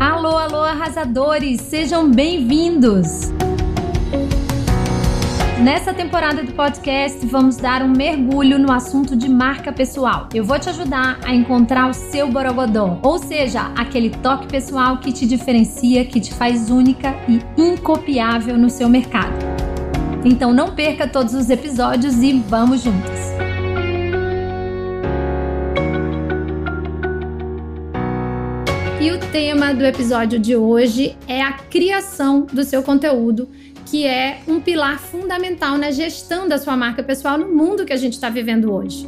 Alô, alô, arrasadores, sejam bem-vindos! Nessa temporada do podcast, vamos dar um mergulho no assunto de marca pessoal. Eu vou te ajudar a encontrar o seu borogodó, ou seja, aquele toque pessoal que te diferencia, que te faz única e incopiável no seu mercado. Então não perca todos os episódios e vamos juntos! E o tema do episódio de hoje é a criação do seu conteúdo que é um pilar fundamental na gestão da sua marca pessoal no mundo que a gente está vivendo hoje.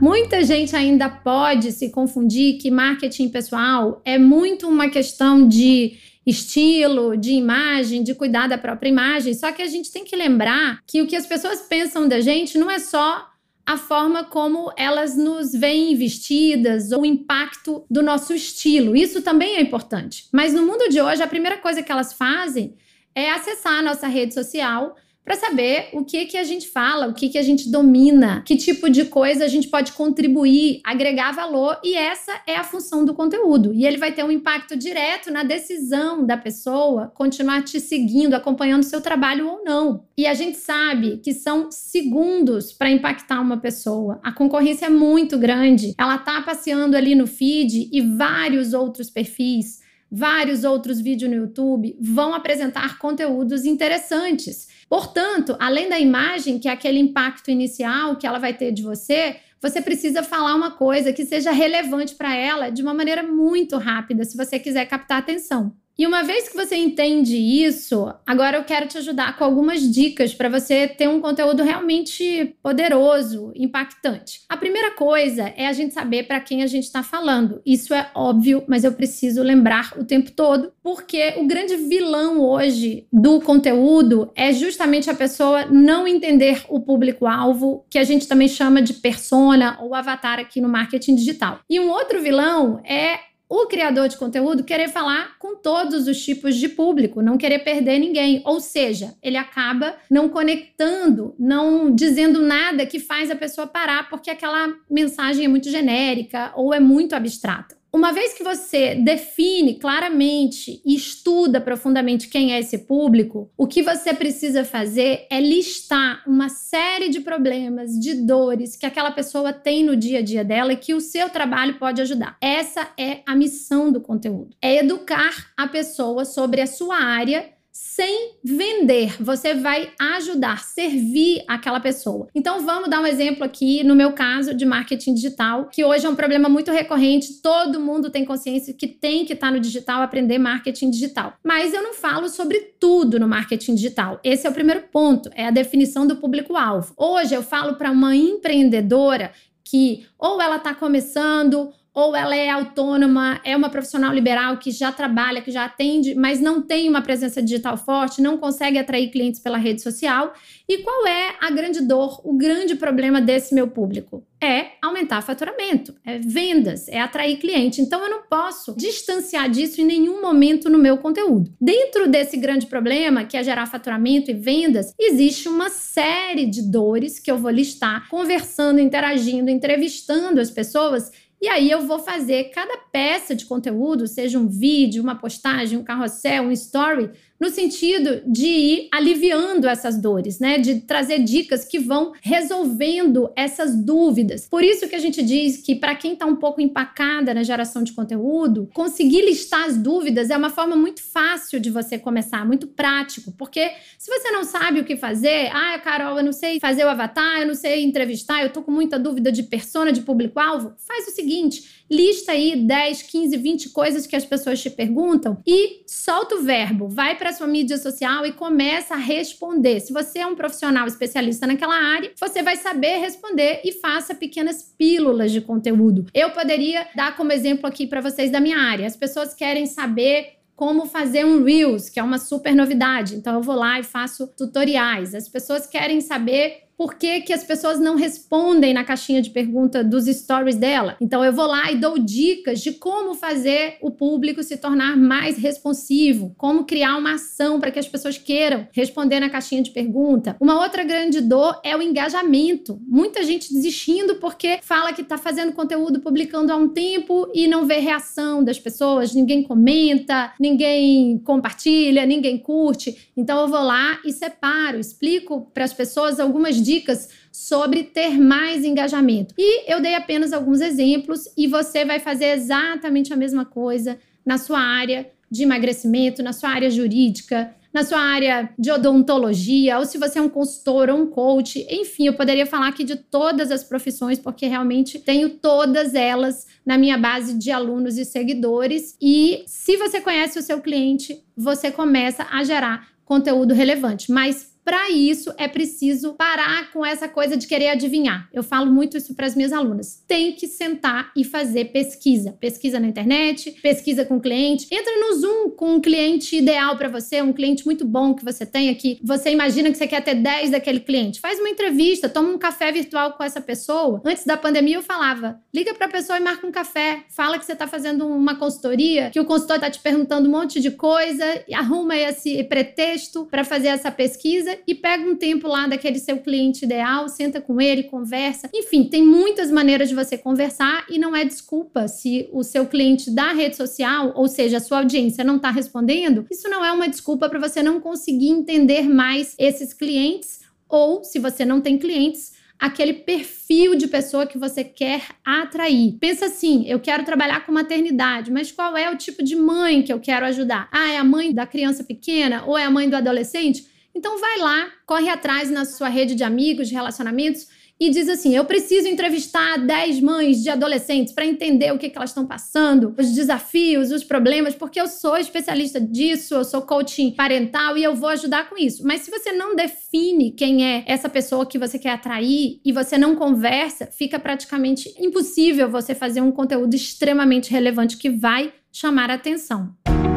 Muita gente ainda pode se confundir que marketing pessoal é muito uma questão de estilo, de imagem, de cuidar da própria imagem. Só que a gente tem que lembrar que o que as pessoas pensam da gente não é só a forma como elas nos veem vestidas, ou o impacto do nosso estilo. Isso também é importante. Mas no mundo de hoje, a primeira coisa que elas fazem é acessar a nossa rede social para saber o que que a gente fala, o que que a gente domina, que tipo de coisa a gente pode contribuir, agregar valor, e essa é a função do conteúdo. E ele vai ter um impacto direto na decisão da pessoa continuar te seguindo, acompanhando seu trabalho ou não. E a gente sabe que são segundos para impactar uma pessoa. A concorrência é muito grande. Ela tá passeando ali no feed e vários outros perfis vários outros vídeos no YouTube vão apresentar conteúdos interessantes. Portanto, além da imagem, que é aquele impacto inicial que ela vai ter de você, você precisa falar uma coisa que seja relevante para ela de uma maneira muito rápida, se você quiser captar atenção. E uma vez que você entende isso, agora eu quero te ajudar com algumas dicas para você ter um conteúdo realmente poderoso, impactante. A primeira coisa é a gente saber para quem a gente está falando. Isso é óbvio, mas eu preciso lembrar o tempo todo, porque o grande vilão hoje do conteúdo é justamente a pessoa não entender o público-alvo, que a gente também chama de persona ou avatar aqui no marketing digital. E um outro vilão é o criador de conteúdo querer falar com todos os tipos de público, não querer perder ninguém. Ou seja, ele acaba não conectando, não dizendo nada que faz a pessoa parar porque aquela mensagem é muito genérica ou é muito abstrata. Uma vez que você define claramente e estuda profundamente quem é esse público, o que você precisa fazer é listar uma série de problemas, de dores que aquela pessoa tem no dia a dia dela e que o seu trabalho pode ajudar. Essa é a missão do conteúdo. É educar a pessoa sobre a sua área sem vender. Você vai ajudar, servir aquela pessoa. Então vamos dar um exemplo aqui no meu caso de marketing digital, que hoje é um problema muito recorrente. Todo mundo tem consciência que tem que estar tá no digital, aprender marketing digital. Mas eu não falo sobre tudo no marketing digital. Esse é o primeiro ponto, é a definição do público-alvo. Hoje eu falo para uma empreendedora que ou ela está começando ou ela é autônoma, é uma profissional liberal que já trabalha, que já atende, mas não tem uma presença digital forte, não consegue atrair clientes pela rede social. E qual é a grande dor, o grande problema desse meu público? É aumentar faturamento, é vendas, é atrair cliente. Então eu não posso distanciar disso em nenhum momento no meu conteúdo. Dentro desse grande problema, que é gerar faturamento e vendas, existe uma série de dores que eu vou listar, conversando, interagindo, entrevistando as pessoas e aí eu vou fazer cada peça de conteúdo, seja um vídeo, uma postagem, um carrossel, um story, no sentido de ir aliviando essas dores, né? De trazer dicas que vão resolvendo essas dúvidas. Por isso que a gente diz que para quem está um pouco empacada na geração de conteúdo, conseguir listar as dúvidas é uma forma muito fácil de você começar, muito prático, porque se você não sabe o que fazer, ah, Carol, eu não sei fazer o avatar, eu não sei entrevistar, eu tô com muita dúvida de persona, de público-alvo, faz o seguinte, lista aí 10, 15, 20 coisas que as pessoas te perguntam e solta o verbo, vai para sua mídia social e começa a responder. Se você é um profissional especialista naquela área, você vai saber responder e faça pequenas pílulas de conteúdo. Eu poderia dar como exemplo aqui para vocês da minha área. As pessoas querem saber como fazer um Reels, que é uma super novidade. Então eu vou lá e faço tutoriais. As pessoas querem saber por que, que as pessoas não respondem na caixinha de pergunta dos stories dela. Então eu vou lá e dou dicas de como fazer o público se tornar mais responsivo, como criar uma ação para que as pessoas queiram responder na caixinha de pergunta. Uma outra grande dor é o engajamento. Muita gente desistindo porque fala que está fazendo conteúdo, publicando há um tempo e não vê reação das pessoas, ninguém comenta, ninguém compartilha, ninguém curte. Então eu vou lá e separo, explico para as pessoas algumas dicas sobre ter mais engajamento. E eu dei apenas alguns exemplos e você vai fazer exatamente a mesma coisa na sua área de emagrecimento, na sua área jurídica, na sua área de odontologia, ou se você é um consultor ou um coach, enfim, eu poderia falar aqui de todas as profissões, porque realmente tenho todas elas na minha base de alunos e seguidores. E se você conhece o seu cliente, você começa a gerar conteúdo relevante. Mas para isso, é preciso parar com essa coisa de querer adivinhar. Eu falo muito isso para as minhas alunas. Tem que sentar e fazer pesquisa. Pesquisa na internet, pesquisa com o cliente. Entra no Zoom com um cliente ideal para você, um cliente muito bom que você tem aqui. Você imagina que você quer ter 10 daquele cliente. Faz uma entrevista, toma um café virtual com essa pessoa. Antes da pandemia, eu falava: liga para a pessoa e marca um café. Fala que você está fazendo uma consultoria, que o consultor está te perguntando um monte de coisa, arruma esse pretexto para fazer essa pesquisa e pega um tempo lá daquele seu cliente ideal, senta com ele, conversa. Enfim, tem muitas maneiras de você conversar e não é desculpa se o seu cliente da rede social, ou seja, a sua audiência não está respondendo, isso não é uma desculpa para você não conseguir entender mais esses clientes ou se você não tem clientes, aquele perfil de pessoa que você quer atrair. Pensa assim: eu quero trabalhar com maternidade, mas qual é o tipo de mãe que eu quero ajudar? Ah, é a mãe da criança pequena ou é a mãe do adolescente? Então vai lá, corre atrás na sua rede de amigos, de relacionamentos e diz assim: eu preciso entrevistar 10 mães de adolescentes para entender o que, que elas estão passando, os desafios, os problemas, porque eu sou especialista disso, eu sou coaching parental e eu vou ajudar com isso. Mas se você não define quem é essa pessoa que você quer atrair e você não conversa, fica praticamente impossível você fazer um conteúdo extremamente relevante que vai chamar a atenção. E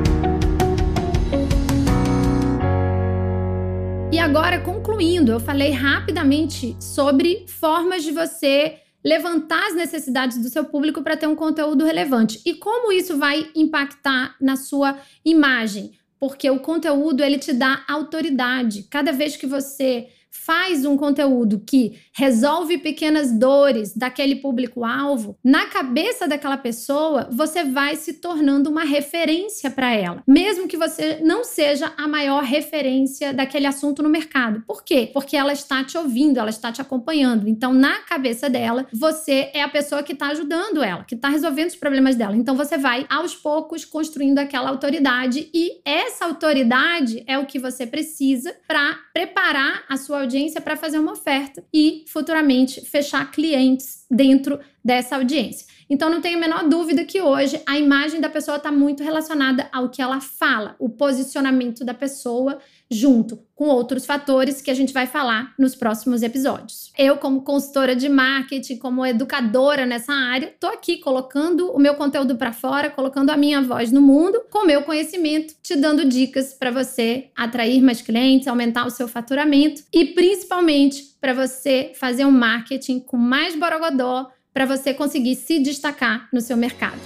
agora, concluindo, eu falei rapidamente sobre formas de você levantar as necessidades do seu público para ter um conteúdo relevante e como isso vai impactar na sua imagem, porque o conteúdo ele te dá autoridade. Cada vez que você faz um conteúdo que resolve pequenas dores daquele público-alvo, na cabeça daquela pessoa, você vai se tornando uma referência para ela, mesmo que você não seja a maior referência daquele assunto no mercado. Por quê? Porque ela está te ouvindo, ela está te acompanhando. Então, na cabeça dela, você é a pessoa que está ajudando ela, que está resolvendo os problemas dela. Então, você vai aos poucos construindo aquela autoridade e essa autoridade é o que você precisa para preparar a sua audiência para fazer uma oferta e futuramente fechar clientes dentro dessa audiência. Então não tenho a menor dúvida que hoje a imagem da pessoa está muito relacionada ao que ela fala, o posicionamento da pessoa junto com outros fatores que a gente vai falar nos próximos episódios. Eu, como consultora de marketing, como educadora nessa área, tô aqui colocando o meu conteúdo para fora, colocando a minha voz no mundo, com meu conhecimento, te dando dicas para você atrair mais clientes, aumentar o seu faturamento e principalmente para você fazer um marketing com mais borogodó para você conseguir se destacar no seu mercado.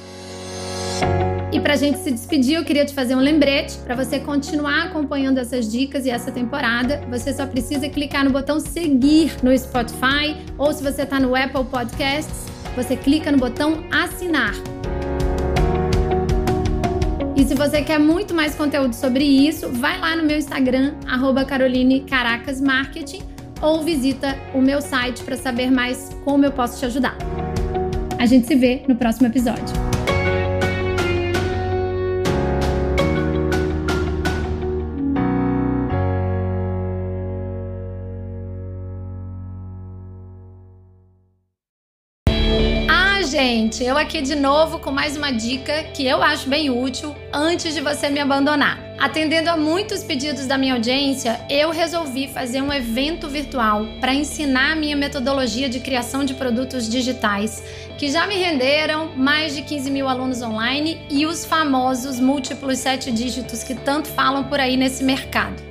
E para a gente se despedir, eu queria te fazer um lembrete. Para você continuar acompanhando essas dicas e essa temporada, você só precisa clicar no botão seguir no Spotify ou se você está no Apple Podcasts, você clica no botão assinar. E se você quer muito mais conteúdo sobre isso, vai lá no meu Instagram, Caroline Caracas Marketing, ou visita o meu site para saber mais como eu posso te ajudar. A gente se vê no próximo episódio. gente, eu aqui de novo com mais uma dica que eu acho bem útil antes de você me abandonar. Atendendo a muitos pedidos da minha audiência, eu resolvi fazer um evento virtual para ensinar a minha metodologia de criação de produtos digitais, que já me renderam mais de 15 mil alunos online e os famosos múltiplos sete dígitos que tanto falam por aí nesse mercado.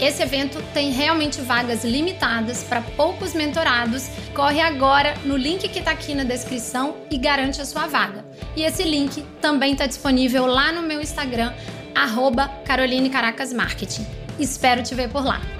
Esse evento tem realmente vagas limitadas para poucos mentorados. Corre agora no link que está aqui na descrição e garante a sua vaga. E esse link também está disponível lá no meu Instagram, arroba Caroline Caracas Marketing. Espero te ver por lá.